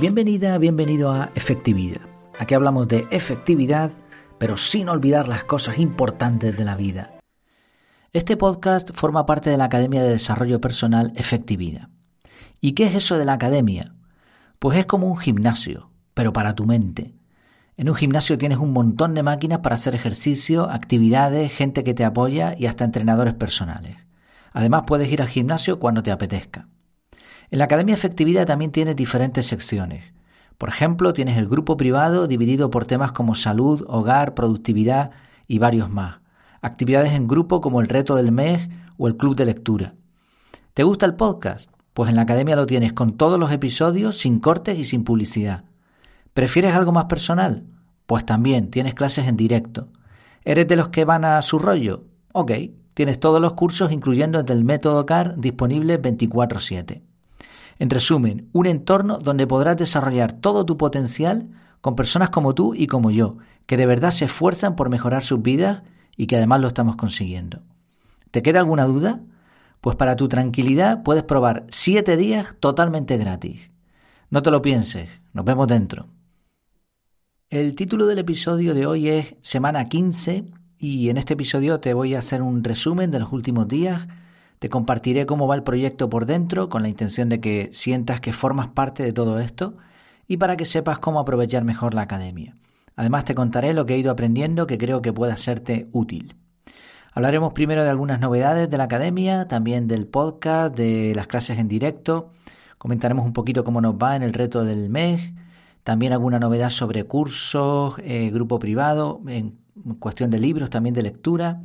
Bienvenida, bienvenido a Efectividad. Aquí hablamos de efectividad, pero sin olvidar las cosas importantes de la vida. Este podcast forma parte de la Academia de Desarrollo Personal Efectividad. ¿Y qué es eso de la academia? Pues es como un gimnasio, pero para tu mente. En un gimnasio tienes un montón de máquinas para hacer ejercicio, actividades, gente que te apoya y hasta entrenadores personales. Además puedes ir al gimnasio cuando te apetezca. En la Academia Efectividad también tienes diferentes secciones. Por ejemplo, tienes el grupo privado dividido por temas como salud, hogar, productividad y varios más. Actividades en grupo como el reto del mes o el club de lectura. ¿Te gusta el podcast? Pues en la academia lo tienes con todos los episodios, sin cortes y sin publicidad. ¿Prefieres algo más personal? Pues también tienes clases en directo. ¿Eres de los que van a su rollo? Ok, tienes todos los cursos incluyendo el del método CAR disponible 24/7. En resumen, un entorno donde podrás desarrollar todo tu potencial con personas como tú y como yo, que de verdad se esfuerzan por mejorar sus vidas y que además lo estamos consiguiendo. ¿Te queda alguna duda? Pues para tu tranquilidad puedes probar 7 días totalmente gratis. No te lo pienses, nos vemos dentro. El título del episodio de hoy es Semana 15 y en este episodio te voy a hacer un resumen de los últimos días te compartiré cómo va el proyecto por dentro con la intención de que sientas que formas parte de todo esto y para que sepas cómo aprovechar mejor la academia. Además te contaré lo que he ido aprendiendo que creo que pueda serte útil. Hablaremos primero de algunas novedades de la academia, también del podcast, de las clases en directo. Comentaremos un poquito cómo nos va en el reto del mes. También alguna novedad sobre cursos, eh, grupo privado, en cuestión de libros, también de lectura.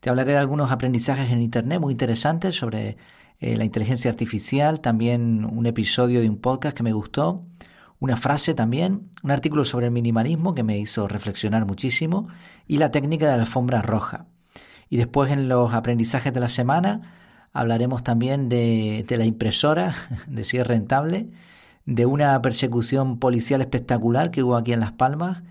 Te hablaré de algunos aprendizajes en Internet muy interesantes sobre eh, la inteligencia artificial, también un episodio de un podcast que me gustó, una frase también, un artículo sobre el minimalismo que me hizo reflexionar muchísimo y la técnica de la alfombra roja. Y después en los aprendizajes de la semana hablaremos también de, de la impresora, de si es rentable, de una persecución policial espectacular que hubo aquí en Las Palmas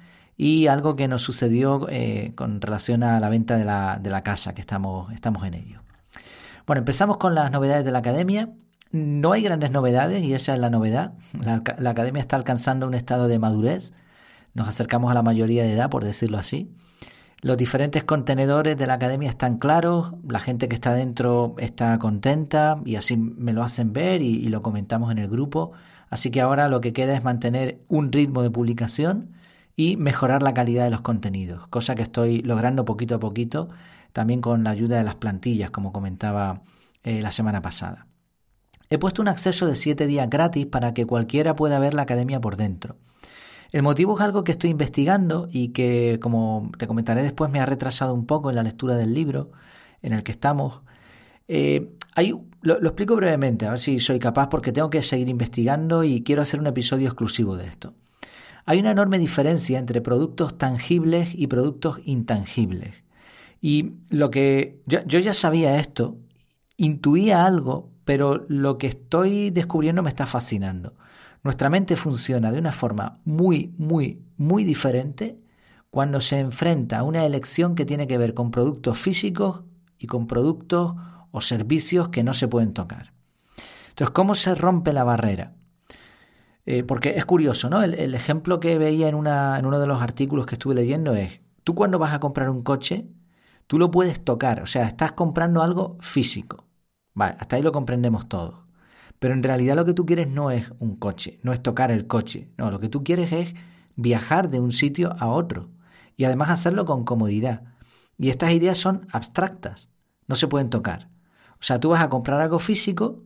y algo que nos sucedió eh, con relación a la venta de la, de la casa, que estamos, estamos en ello. Bueno, empezamos con las novedades de la academia. No hay grandes novedades y esa es la novedad. La, la, academia está alcanzando un estado de madurez. Nos acercamos a la mayoría de edad, por decirlo así. Los diferentes contenedores de la academia están claros, la gente que está dentro está contenta y así me lo hacen ver y, y lo comentamos en el grupo. Así que ahora lo que queda es mantener un ritmo de publicación y mejorar la calidad de los contenidos, cosa que estoy logrando poquito a poquito, también con la ayuda de las plantillas, como comentaba eh, la semana pasada. He puesto un acceso de 7 días gratis para que cualquiera pueda ver la academia por dentro. El motivo es algo que estoy investigando y que, como te comentaré después, me ha retrasado un poco en la lectura del libro en el que estamos. Eh, hay, lo, lo explico brevemente, a ver si soy capaz, porque tengo que seguir investigando y quiero hacer un episodio exclusivo de esto. Hay una enorme diferencia entre productos tangibles y productos intangibles. Y lo que yo, ya sabía esto, intuía algo, pero lo que estoy descubriendo me está fascinando. Nuestra mente funciona de una forma muy, muy, muy diferente cuando se enfrenta a una elección que tiene que ver con productos físicos y con productos o servicios que no se pueden tocar. Entonces, ¿cómo se rompe la barrera? Eh, porque es curioso, ¿no? El, ejemplo que veía en, una, en uno de los artículos que estuve leyendo es, tú cuando vas a comprar un coche, tú lo puedes tocar, o sea, estás comprando algo físico. Vale, hasta ahí lo comprendemos todos. Pero en realidad lo que tú quieres no es un coche, no es tocar el coche, no, lo que tú quieres es viajar de un sitio a otro y además hacerlo con comodidad. Y estas ideas son abstractas, no se pueden tocar. O sea, tú vas a comprar algo físico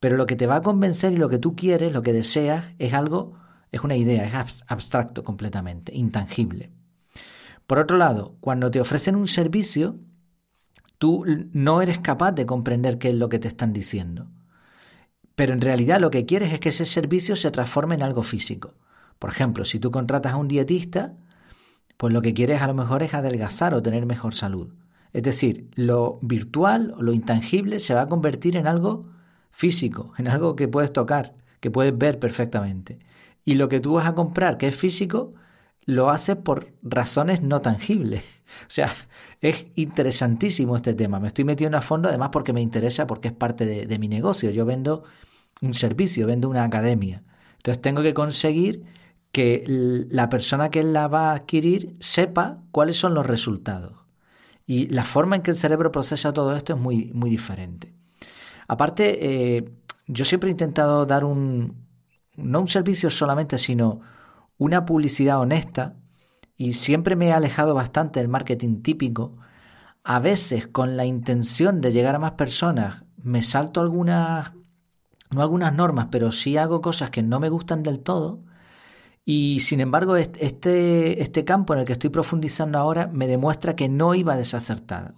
pero lo que te va a convencer y lo que tú quieres, lo que deseas, es algo, es una idea, es abstracto completamente, intangible. Por otro lado, cuando te ofrecen un servicio, tú no eres capaz de comprender qué es lo que te están diciendo. Pero en realidad lo que quieres es que ese servicio se transforme en algo físico. Por ejemplo, si tú contratas a un dietista, pues lo que quieres a lo mejor es adelgazar o tener mejor salud. Es decir, lo virtual o lo intangible se va a convertir en algo físico, en algo que puedes tocar, que puedes ver perfectamente. Y lo que tú vas a comprar, que es físico, lo haces por razones no tangibles. O sea, es interesantísimo este tema. Me estoy metiendo a fondo además porque me interesa, porque es parte de, mi negocio. Yo vendo un servicio, vendo una academia. Entonces tengo que conseguir que la persona que la va a adquirir sepa cuáles son los resultados. Y la forma en que el cerebro procesa todo esto es muy, muy diferente. Aparte, eh, yo siempre he intentado dar un, no un servicio solamente, sino una publicidad honesta y siempre me he alejado bastante del marketing típico. A veces con la intención de llegar a más personas me salto algunas no algunas normas, pero sí hago cosas que no me gustan del todo. Y sin embargo, este, este campo en el que estoy profundizando ahora me demuestra que no iba desacertado.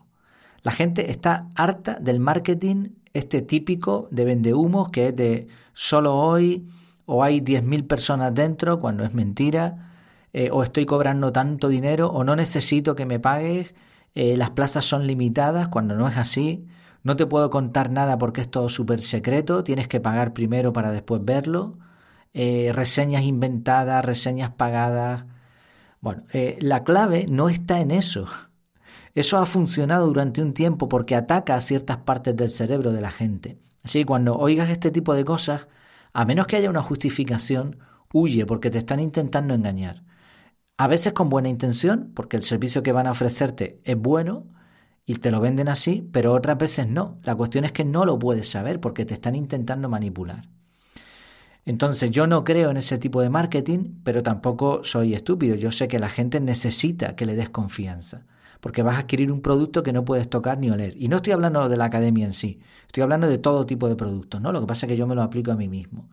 La gente está harta del marketing, este típico de vendehumos, que es de solo hoy, o hay 10.000 personas dentro, cuando es mentira, eh, o estoy cobrando tanto dinero, o no necesito que me pagues, eh, las plazas son limitadas, cuando no es así. No te puedo contar nada porque es todo súper secreto, tienes que pagar primero para después verlo. Eh, reseñas inventadas, reseñas pagadas. Bueno, la clave no está en eso. Eso ha funcionado durante un tiempo porque ataca a ciertas partes del cerebro de la gente. Así que cuando oigas este tipo de cosas, a menos que haya una justificación, huye porque te están intentando engañar. A veces con buena intención, porque el servicio que van a ofrecerte es bueno, y te lo venden así, pero otras veces no. La cuestión es que no lo puedes saber porque te están intentando manipular. Entonces yo no creo en ese tipo de marketing, pero tampoco soy estúpido. Yo sé que la gente necesita que le des confianza, porque vas a adquirir un producto que no puedes tocar ni oler. Y no estoy hablando de la academia en sí, estoy hablando de todo tipo de productos, ¿no? Lo que pasa es que yo me lo aplico a mí mismo.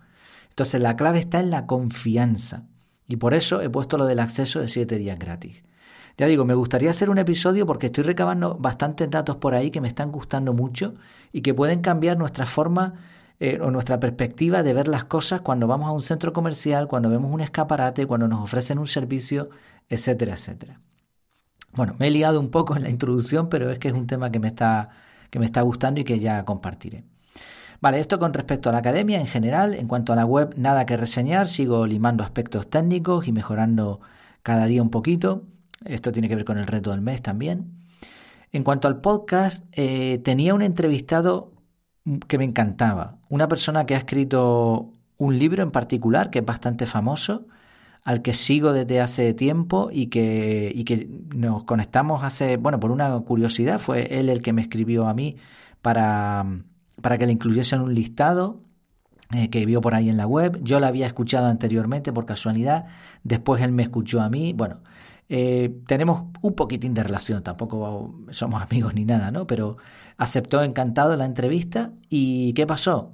Entonces la clave está en la confianza. Y por eso he puesto lo del acceso de 7 días gratis. Ya digo, me gustaría hacer un episodio porque estoy recabando bastantes datos por ahí que me están gustando mucho y que pueden cambiar nuestra forma eh, o nuestra perspectiva de ver las cosas cuando vamos a un centro comercial, cuando vemos un escaparate, cuando nos ofrecen un servicio, etcétera, etcétera. Bueno, me he liado un poco en la introducción, pero es que es un tema que me está, que me está gustando y que ya compartiré. Vale, esto con respecto a la academia en general. En cuanto a la web, nada que reseñar. Sigo limando aspectos técnicos y mejorando cada día un poquito. Esto tiene que ver con el reto del mes también. En cuanto al podcast, eh, tenía un entrevistado que me encantaba. Una persona que ha escrito un libro en particular que es bastante famoso, al que sigo desde hace tiempo y que, y que nos conectamos hace, bueno, por una curiosidad, fue él el que me escribió a mí para, para que le incluyese en un listado eh, que vio por ahí en la web. Yo la había escuchado anteriormente por casualidad, después él me escuchó a mí. Bueno, eh, tenemos un poquitín de relación, tampoco somos amigos ni nada, ¿no? Pero aceptó encantado la entrevista y ¿qué pasó?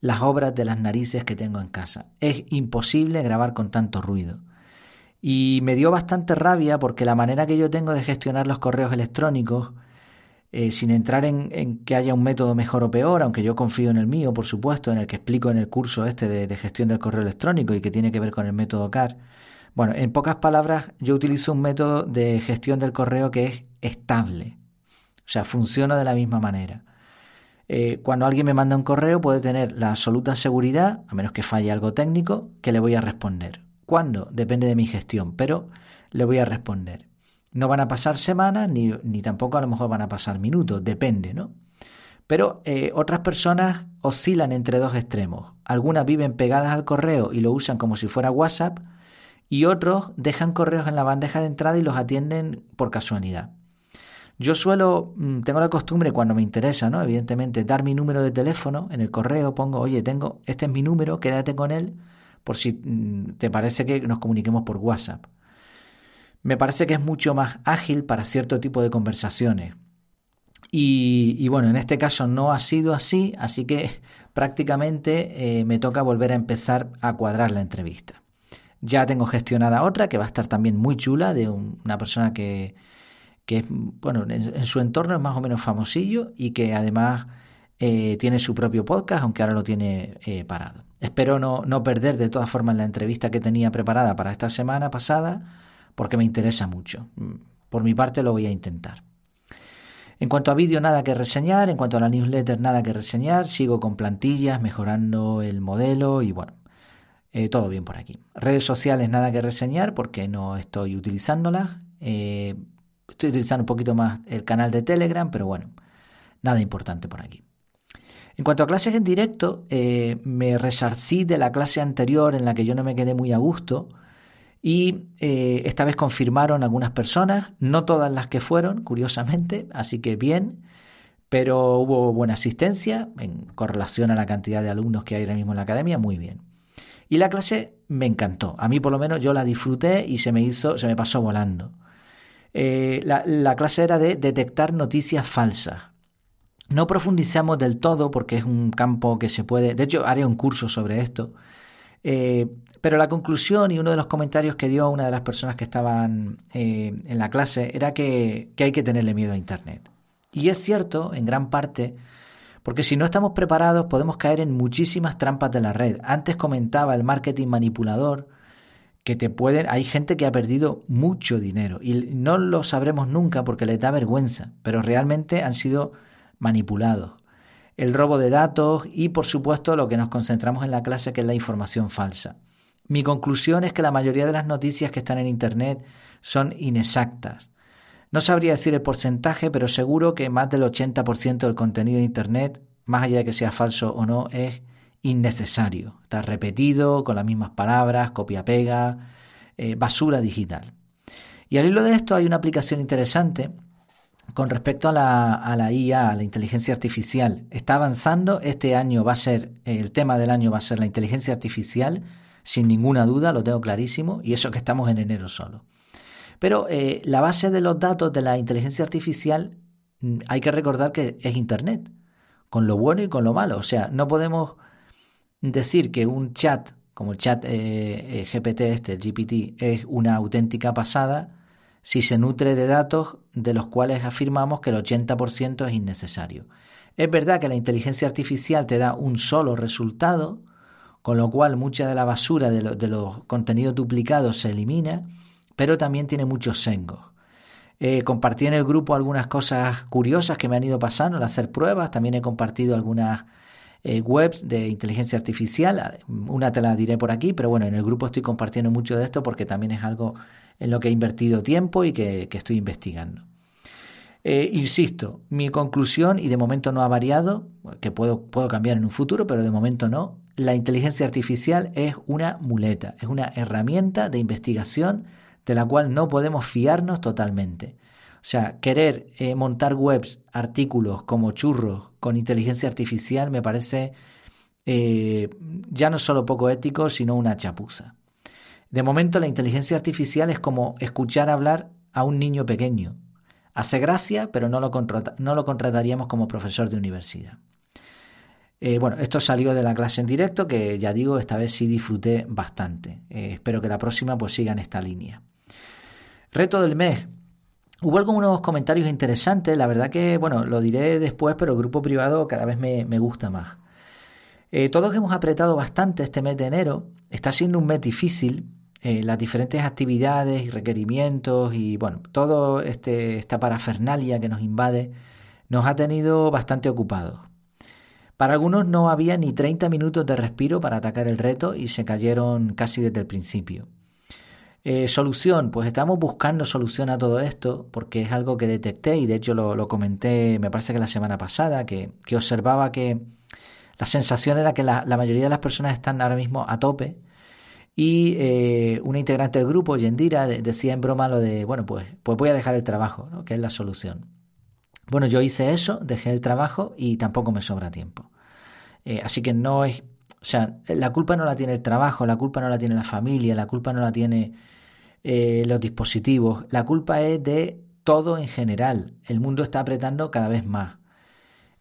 Las obras de las narices que tengo en casa. Es imposible grabar con tanto ruido. Y me dio bastante rabia porque la manera que yo tengo de gestionar los correos electrónicos, eh, sin entrar en, que haya un método mejor o peor, aunque yo confío en el mío, por supuesto, en el que explico en el curso este de, de gestión del correo electrónico y que tiene que ver con el método CAR, bueno, en pocas palabras, yo utilizo un método de gestión del correo que es estable. O sea, funciona de la misma manera. Eh, cuando alguien me manda un correo puede tener la absoluta seguridad, a menos que falle algo técnico, que le voy a responder. ¿Cuándo? Depende de mi gestión, pero le voy a responder. No van a pasar semanas ni, ni tampoco a lo mejor van a pasar minutos, depende, ¿no? Pero eh, otras personas oscilan entre dos extremos. Algunas viven pegadas al correo y lo usan como si fuera WhatsApp, y otros dejan correos en la bandeja de entrada y los atienden por casualidad. Yo suelo, mm, tengo la costumbre cuando me interesa, ¿no? Evidentemente, dar mi número de teléfono en el correo, pongo, oye, tengo, este es mi número, quédate con él, por si mm, te parece que nos comuniquemos por WhatsApp. Me parece que es mucho más ágil para cierto tipo de conversaciones. Y, bueno, en este caso no ha sido así, así que prácticamente eh, me toca volver a empezar a cuadrar la entrevista. Ya tengo gestionada otra que va a estar también muy chula de una persona que, que bueno, en, su entorno es más o menos famosillo y que además eh, tiene su propio podcast, aunque ahora lo tiene eh, parado. Espero no, no perder de todas formas la entrevista que tenía preparada para esta semana pasada, porque me interesa mucho. Por mi parte lo voy a intentar. En cuanto a vídeo, nada que reseñar. En cuanto a la newsletter, nada que reseñar. Sigo con plantillas, mejorando el modelo y bueno, eh, todo bien por aquí. Redes sociales, nada que reseñar porque no estoy utilizándolas. Estoy utilizando un poquito más el canal de Telegram, pero bueno, nada importante por aquí. En cuanto a clases en directo, eh, me resarcí de la clase anterior en la que yo no me quedé muy a gusto y eh, esta vez confirmaron algunas personas, no todas las que fueron, curiosamente, así que bien, pero hubo buena asistencia en correlación a la cantidad de alumnos que hay ahora mismo en la academia, muy bien. Y la clase me encantó, a mí por lo menos yo la disfruté y se me hizo, se me pasó volando. Eh, la, la clase era de detectar noticias falsas. No profundizamos del todo porque es un campo que se puede, de hecho haré un curso sobre esto, eh, pero la conclusión y uno de los comentarios que dio una de las personas que estaban eh, en la clase era que, hay que tenerle miedo a Internet. Y es cierto, en gran parte, porque si no estamos preparados podemos caer en muchísimas trampas de la red. Antes comentaba el marketing manipulador que te pueden, hay gente que ha perdido mucho dinero y no lo sabremos nunca porque les da vergüenza, pero realmente han sido manipulados el robo de datos y, por supuesto, lo que nos concentramos en la clase, que es la información falsa. Mi conclusión es que la mayoría de las noticias que están en Internet son inexactas. No sabría decir el porcentaje, pero seguro que más del 80% del contenido de Internet, más allá de que sea falso o no, es innecesario. Está repetido, con las mismas palabras, copia-pega, eh, basura digital. Y al hilo de esto hay una aplicación interesante con respecto a la, a la IA, a la inteligencia artificial, está avanzando. Este año va a ser, el tema del año va a ser la inteligencia artificial, sin ninguna duda, lo tengo clarísimo, y eso que estamos en enero solo. Pero eh, la base de los datos de la inteligencia artificial mm, hay que recordar que es Internet, con lo bueno y con lo malo. O sea, no podemos decir que un chat, como el chat eh, eh, GPT este, el GPT, es una auténtica pasada si se nutre de datos de los cuales afirmamos que el 80% es innecesario. Es verdad que la inteligencia artificial te da un solo resultado, con lo cual mucha de la basura de, los contenidos duplicados se elimina, pero también tiene muchos sengos. Eh, compartí en el grupo algunas cosas curiosas que me han ido pasando al hacer pruebas, también he compartido algunas eh, webs de inteligencia artificial, una te la diré por aquí, pero bueno, en el grupo estoy compartiendo mucho de esto porque también es algo en lo que he invertido tiempo y que, estoy investigando. Eh, insisto, mi conclusión, y de momento no ha variado, que puedo, puedo cambiar en un futuro, pero de momento no, la inteligencia artificial es una muleta, es una herramienta de investigación de la cual no podemos fiarnos totalmente. O sea, querer eh, montar webs, artículos como churros con inteligencia artificial me parece eh, ya no solo poco ético, sino una chapuza. De momento la inteligencia artificial es como escuchar hablar a un niño pequeño. Hace gracia, pero no lo, no lo contrataríamos como profesor de universidad. Eh, bueno, esto salió de la clase en directo, que ya digo, esta vez sí disfruté bastante. Espero que la próxima pues siga en esta línea. Reto del mes. Hubo algunos comentarios interesantes, la verdad que, bueno, lo diré después, pero el grupo privado cada vez me, gusta más. Eh, todos hemos apretado bastante este mes de enero, está siendo un mes difícil, eh, las diferentes actividades y requerimientos y bueno, todo este, esta parafernalia que nos invade nos ha tenido bastante ocupados. Para algunos no había ni 30 minutos de respiro para atacar el reto y se cayeron casi desde el principio. Eh, solución, pues estamos buscando solución a todo esto porque es algo que detecté y de hecho lo, comenté, me parece que la semana pasada, que, observaba que la sensación era que la, la mayoría de las personas están ahora mismo a tope y eh, una integrante del grupo, Yendira, decía en broma lo de, bueno, pues, pues voy a dejar el trabajo, que es la solución. Bueno, yo hice eso, dejé el trabajo y tampoco me sobra tiempo. Eh, así que no es, o sea, la culpa no la tiene el trabajo, la culpa no la tiene la familia, la culpa no la tiene eh, los dispositivos, la culpa es de todo en general. El mundo está apretando cada vez más.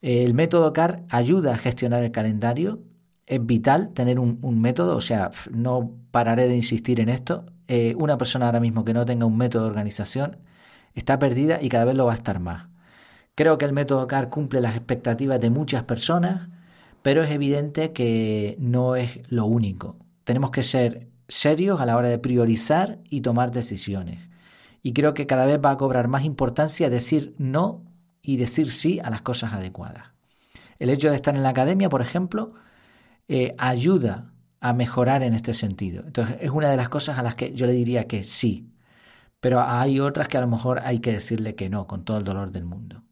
El método CAR ayuda a gestionar el calendario es vital tener un, método, o sea, no pararé de insistir en esto. Eh, una persona ahora mismo que no tenga un método de organización está perdida y cada vez lo va a estar más. Creo que el método CAR cumple las expectativas de muchas personas, pero es evidente que no es lo único. Tenemos que ser serios a la hora de priorizar y tomar decisiones. Y creo que cada vez va a cobrar más importancia decir no y decir sí a las cosas adecuadas. El hecho de estar en la academia, por ejemplo, eh, ayuda a mejorar en este sentido. Entonces, es una de las cosas a las que yo le diría que sí, pero hay otras que a lo mejor hay que decirle que no, con todo el dolor del mundo.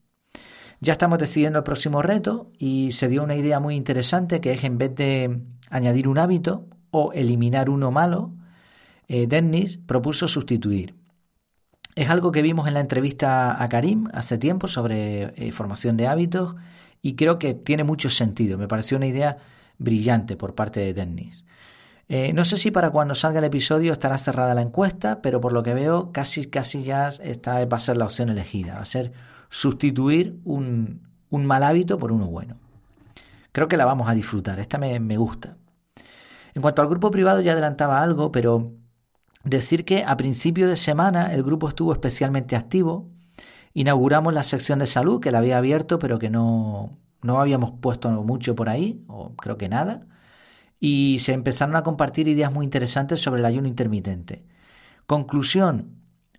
Ya estamos decidiendo el próximo reto y se dio una idea muy interesante que es en vez de añadir un hábito o eliminar uno malo, eh, Dennis propuso sustituir. Es algo que vimos en la entrevista a Karim hace tiempo sobre eh, formación de hábitos y creo que tiene mucho sentido. Me pareció una idea brillante por parte de Dennis. Eh, no sé si para cuando salga el episodio estará cerrada la encuesta, pero por lo que veo casi, casi ya está, va a ser la opción elegida. Va a ser sustituir un, mal hábito por uno bueno. Creo que la vamos a disfrutar. Esta me, me gusta. En cuanto al grupo privado ya adelantaba algo, pero Decir que a principio de semana el grupo estuvo especialmente activo. Inauguramos la sección de salud que la había abierto pero que no, no habíamos puesto mucho por ahí, o creo que nada. Y se empezaron a compartir ideas muy interesantes sobre el ayuno intermitente. Conclusión,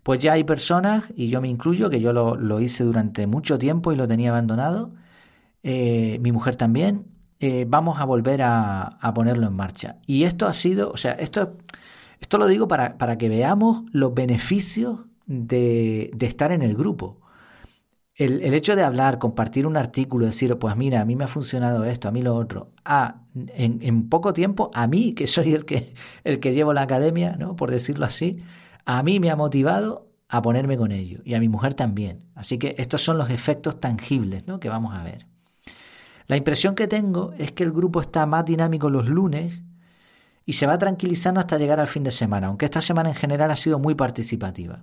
pues ya hay personas, y yo me incluyo, que yo lo, hice durante mucho tiempo y lo tenía abandonado, eh, mi mujer también, eh, vamos a volver a, ponerlo en marcha. Y esto ha sido, o sea, esto esto lo digo para, que veamos los beneficios de, estar en el grupo. El, hecho de hablar, compartir un artículo, decir, pues mira, a mí me ha funcionado esto, a mí lo otro, a, en, poco tiempo, a mí, que soy el que, el que llevo la academia, ¿no? por decirlo así, a mí me ha motivado a ponerme con ello y a mi mujer también. Así que estos son los efectos tangibles ¿no? que vamos a ver. La impresión que tengo es que el grupo está más dinámico los lunes y se va tranquilizando hasta llegar al fin de semana, aunque esta semana en general ha sido muy participativa.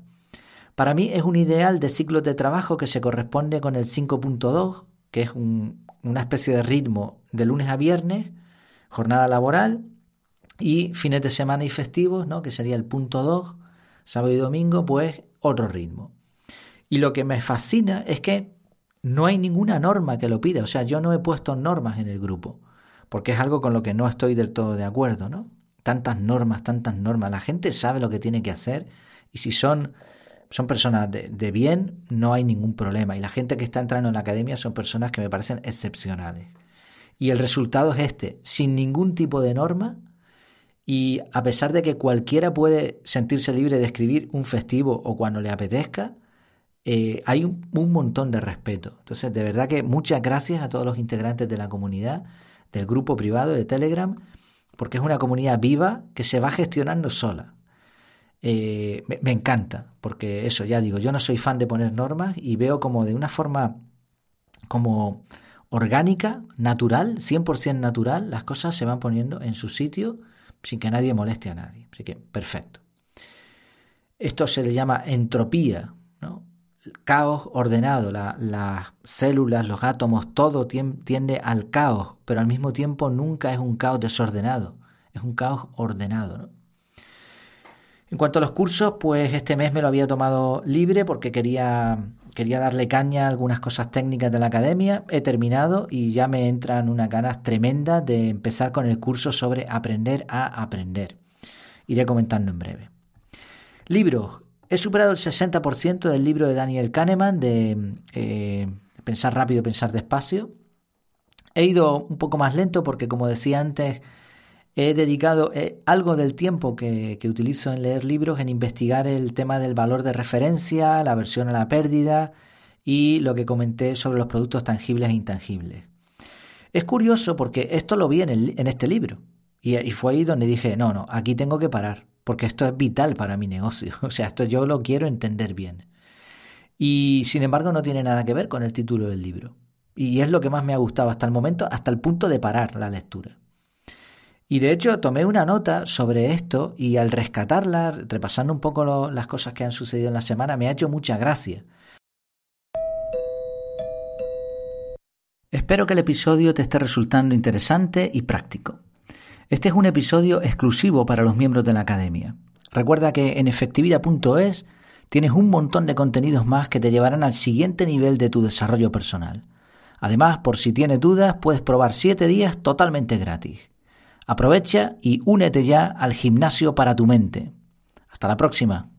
Para mí es un ideal de ciclos de trabajo que se corresponde con el 5.2, que es una especie de ritmo de lunes a viernes, jornada laboral y fines de semana y festivos, ¿no? que sería el punto 2, sábado y domingo, pues otro ritmo. Y lo que me fascina es que no hay ninguna norma que lo pida, o sea, yo no he puesto normas en el grupo, porque es algo con lo que no estoy del todo de acuerdo, ¿no? tantas normas, tantas normas. La gente sabe lo que tiene que hacer y si son, son personas de, bien, no hay ningún problema. Y la gente que está entrando en la academia son personas que me parecen excepcionales. Y el resultado es este, sin ningún tipo de norma y a pesar de que cualquiera puede sentirse libre de escribir un festivo o cuando le apetezca, eh, hay un, montón de respeto. Entonces, de verdad que muchas gracias a todos los integrantes de la comunidad, del grupo privado de Telegram porque es una comunidad viva que se va gestionando sola. Eh, me, encanta, porque eso, ya digo, yo no soy fan de poner normas y veo como de una forma como orgánica, natural, 100% natural, las cosas se van poniendo en su sitio sin que nadie moleste a nadie. Así que, perfecto. Esto se le llama entropía, caos ordenado, las células, los átomos, todo tiende al caos, pero al mismo tiempo nunca es un caos desordenado, es un caos ordenado. En cuanto a los cursos, pues este mes me lo había tomado libre porque quería, quería darle caña a algunas cosas técnicas de la academia. He terminado y ya me entran unas ganas tremendas de empezar con el curso sobre aprender a aprender. Iré comentando en breve. Libros. He superado el 60% del libro de Daniel Kahneman de eh, Pensar rápido, pensar despacio. He ido un poco más lento porque, como decía antes, he dedicado eh, algo del tiempo que, utilizo en leer libros en investigar el tema del valor de referencia, la aversión a la pérdida y lo que comenté sobre los productos tangibles e intangibles. Es curioso porque esto lo vi en, en este libro y, y fue ahí donde dije, no, no, aquí tengo que parar porque esto es vital para mi negocio. O sea, esto yo lo quiero entender bien. Y sin embargo no tiene nada que ver con el título del libro. Y es lo que más me ha gustado hasta el momento, hasta el punto de parar la lectura. Y de hecho tomé una nota sobre esto y al rescatarla, repasando un poco las cosas que han sucedido en la semana, me ha hecho mucha gracia. Espero que el episodio te esté resultando interesante y práctico. Este es un episodio exclusivo para los miembros de la academia. Recuerda que en efectividad.es tienes un montón de contenidos más que te llevarán al siguiente nivel de tu desarrollo personal. Además, por si tienes dudas, puedes probar 7 días totalmente gratis. Aprovecha y únete ya al gimnasio para tu mente. Hasta la próxima.